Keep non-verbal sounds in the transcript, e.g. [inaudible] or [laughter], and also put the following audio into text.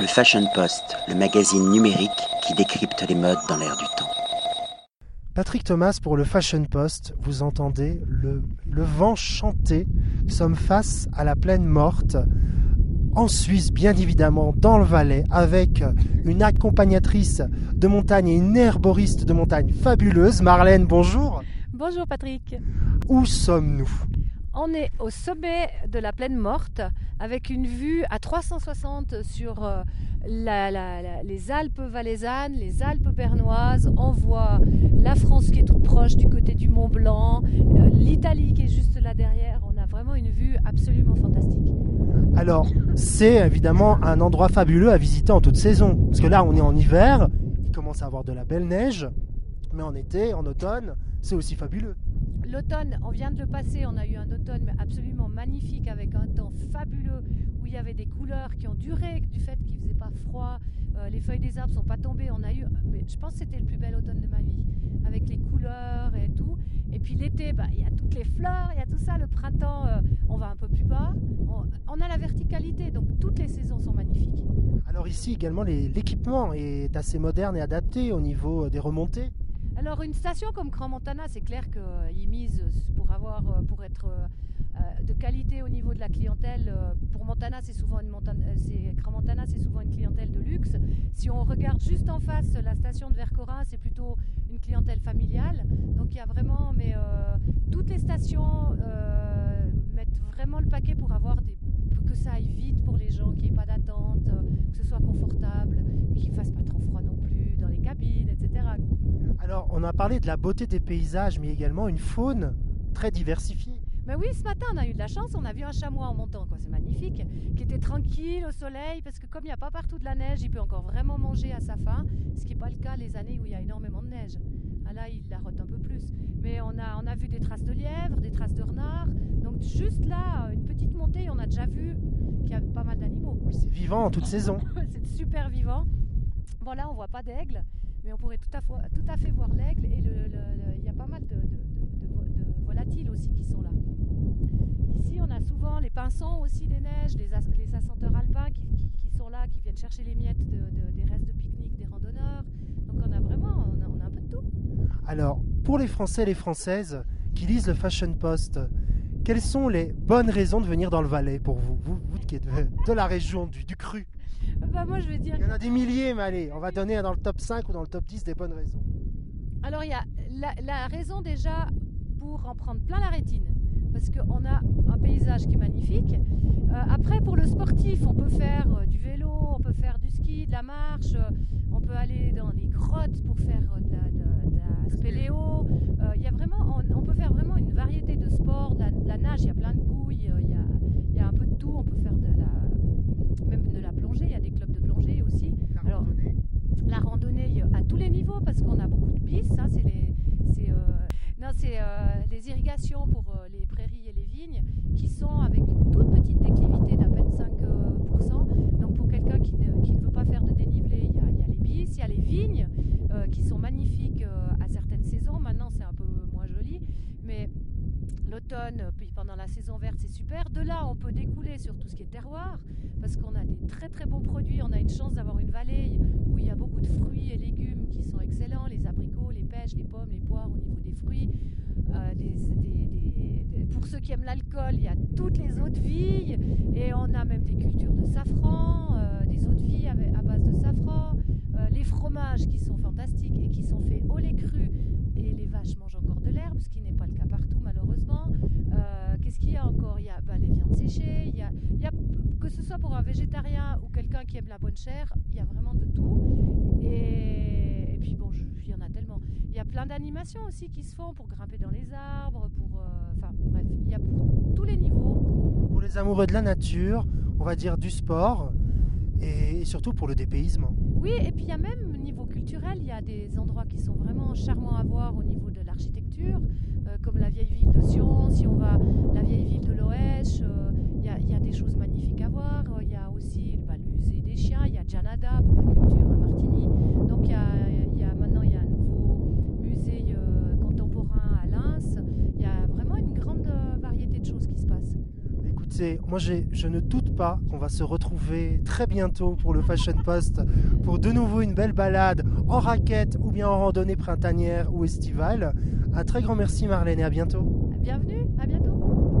Le Fashion Post, le magazine numérique qui décrypte les modes dans l'air du temps. Patrick Thomas pour le Fashion Post, vous entendez le, le vent chanter. Nous sommes face à la plaine morte, en Suisse bien évidemment, dans le Valais, avec une accompagnatrice de montagne et une herboriste de montagne fabuleuse. Marlène, bonjour. Bonjour Patrick. Où sommes-nous? On est au sommet de la plaine morte avec une vue à 360 sur euh, les Alpes valaisannes, les Alpes bernoises. On voit la France qui est toute proche du côté du Mont Blanc, euh, l'Italie qui est juste là derrière. On a vraiment une vue absolument fantastique. Alors, c'est évidemment un endroit fabuleux à visiter en toute saison. Parce que là, on est en hiver, il commence à avoir de la belle neige, mais en été, en automne, c'est aussi fabuleux. L'automne, on vient de le passer, on a eu un automne absolument magnifique avec un temps fabuleux où il y avait des couleurs qui ont duré du fait qu'il faisait pas froid, euh, les feuilles des arbres sont pas tombées, on a je pense que c'était le plus bel automne de ma vie avec les couleurs et tout. Et puis l'été, bah, il y a toutes les fleurs, il y a tout ça. Le printemps, euh, on va un peu plus bas, on, on a la verticalité, donc toutes les saisons sont magnifiques. Alors ici également, l'équipement est assez moderne et adapté au niveau euh, des remontées. Alors une station comme Grand Montana, c'est clair qu'ils misent pour avoir, euh, pour être euh, euh, de qualité au niveau de la clientèle. euh, Pour Montana, c'est souvent une Montana, euh, c'est souvent une clientèle de luxe. Si on regarde juste en face la station de Vercorin, c'est plutôt une clientèle familiale. Donc il y a vraiment, mais euh, toutes les stations euh, mettent vraiment le paquet pour avoir des que ça aille vite pour les gens, qu'il n'y ait pas d'attente, euh, que ce soit confortable, qu'il fasse pas trop froid non plus dans les cabines. Alors, on a parlé de la beauté des paysages, mais également une faune très diversifiée. Mais oui, ce matin, on a eu de la chance, on a vu un chamois en montant, quoi, c'est magnifique, qui était tranquille au soleil, parce que comme il n'y a pas partout de la neige, il peut encore vraiment manger à sa faim, ce qui n'est pas le cas les années où il y a énormément de neige. Ah là, il la rote un peu plus. Mais on a, on a vu des traces de lièvre, des traces de renard, donc juste là, une petite montée, on a déjà vu qu'il y avait pas mal d'animaux. Oui, c'est vivant en toute [laughs] saison. c'est super vivant. Là, on voit pas d'aigle, mais on pourrait tout à, fait voir l'aigle, et il y a pas mal de, de- de- de vo- de volatiles aussi qui sont là. Ici, on a souvent les pinsons aussi des neiges, les, as- les assenteurs alpins qui, sont là, qui viennent chercher les miettes de- de- des restes de pique-nique des randonneurs. Donc on a vraiment, on a, un peu de tout. Alors, pour les Français et les Françaises qui lisent le Fashion Post, quelles sont les bonnes raisons de venir dans le Valais pour vous? Vous, qui êtes de, de la région du, du cru. Bah moi, je vais dire. Il y en a des milliers, mais allez, on va donner dans le top 5 ou dans le top 10 des bonnes raisons. Alors il y a la, la raison déjà pour en prendre plein la rétine, parce qu'on a un paysage qui est magnifique. Euh, après pour le sportif, on peut faire euh, du vélo, on peut faire du ski, de la marche, euh, on peut aller dans les grottes pour faire de la, de- de la spéléo. Euh, Il y a vraiment, on, on peut faire vraiment une variété de sports, de la, de la nage, il y a plein de couilles, il y a, il y a un peu de tout. On peut faire de la, même de la plongée, il y a des clubs de plongée aussi. La Alors, randonnée la randonnée euh, à tous les niveaux parce qu'on a beaucoup de pistes. hein, c'est les, c'est, euh, non, c'est euh, les irrigations pour les prairies et les vignes qui sont avec une toute petite déclivité d'à peine 5%. Donc pour quelqu'un qui ne, qui ne veut pas faire de dénivelé, il y a, il y a les bis, il y a les vignes qui sont magnifiques euh, à certaines saisons. Maintenant c'est un peu moins joli, mais l'automne, euh, pendant la saison verte, c'est super. De là, on peut découler sur tout ce qui est terroir, parce qu'on a des très très bons produits. On a une chance d'avoir une vallée où il y a beaucoup de fruits et légumes qui sont excellents, les abricots, les pêches, les pommes, les poires au niveau des fruits. Euh, des- des- pour ceux qui aiment l'alcool, il y a toutes les eaux de vie, et on a même des cultures de safran, euh, des eaux de vie à base de safran, les fromages qui sont fantastiques et qui sont faits au lait cru, et les vaches mangent encore de l'herbe, ce qui n'est pas le cas partout malheureusement. Euh, Qu'est-ce qu'il y a encore Il y a bah, les viandes séchées, il y a, il y a- que ce soit pour un végétarien ou quelqu'un qui aime la bonne chair, il y a vraiment de tout. Et, et puis bon, il y en a tellement. Il y a plein d'animations aussi qui se font pour grimper dans les arbres, pour, euh, enfin bref, il y a pour tous les niveaux. Pour les amoureux de la nature, on va dire du sport, et surtout pour le dépaysement. Oui, et puis il y a même au niveau culturel, il y a des endroits qui sont vraiment charmants à voir au niveau de l'architecture, euh, comme la vieille ville de Sion, si on va la vieille ville de Loèche, euh, il y a des choses magnifiques à voir. Euh, il y a aussi bah, le musée des chiens, il y a Janada pour la culture à Martigny. Donc il y a, maintenant il y a un nouveau musée euh, contemporain à Lens. Il y a vraiment une grande euh, variété de choses qui se passent. Écoutez, moi je ne doute pas qu'on va se retrouver très bientôt pour le Fashion Post pour de nouveau une belle balade en raquette ou bien en randonnée printanière ou estivale. Un très grand merci Marlène et à bientôt. Bienvenue, à bientôt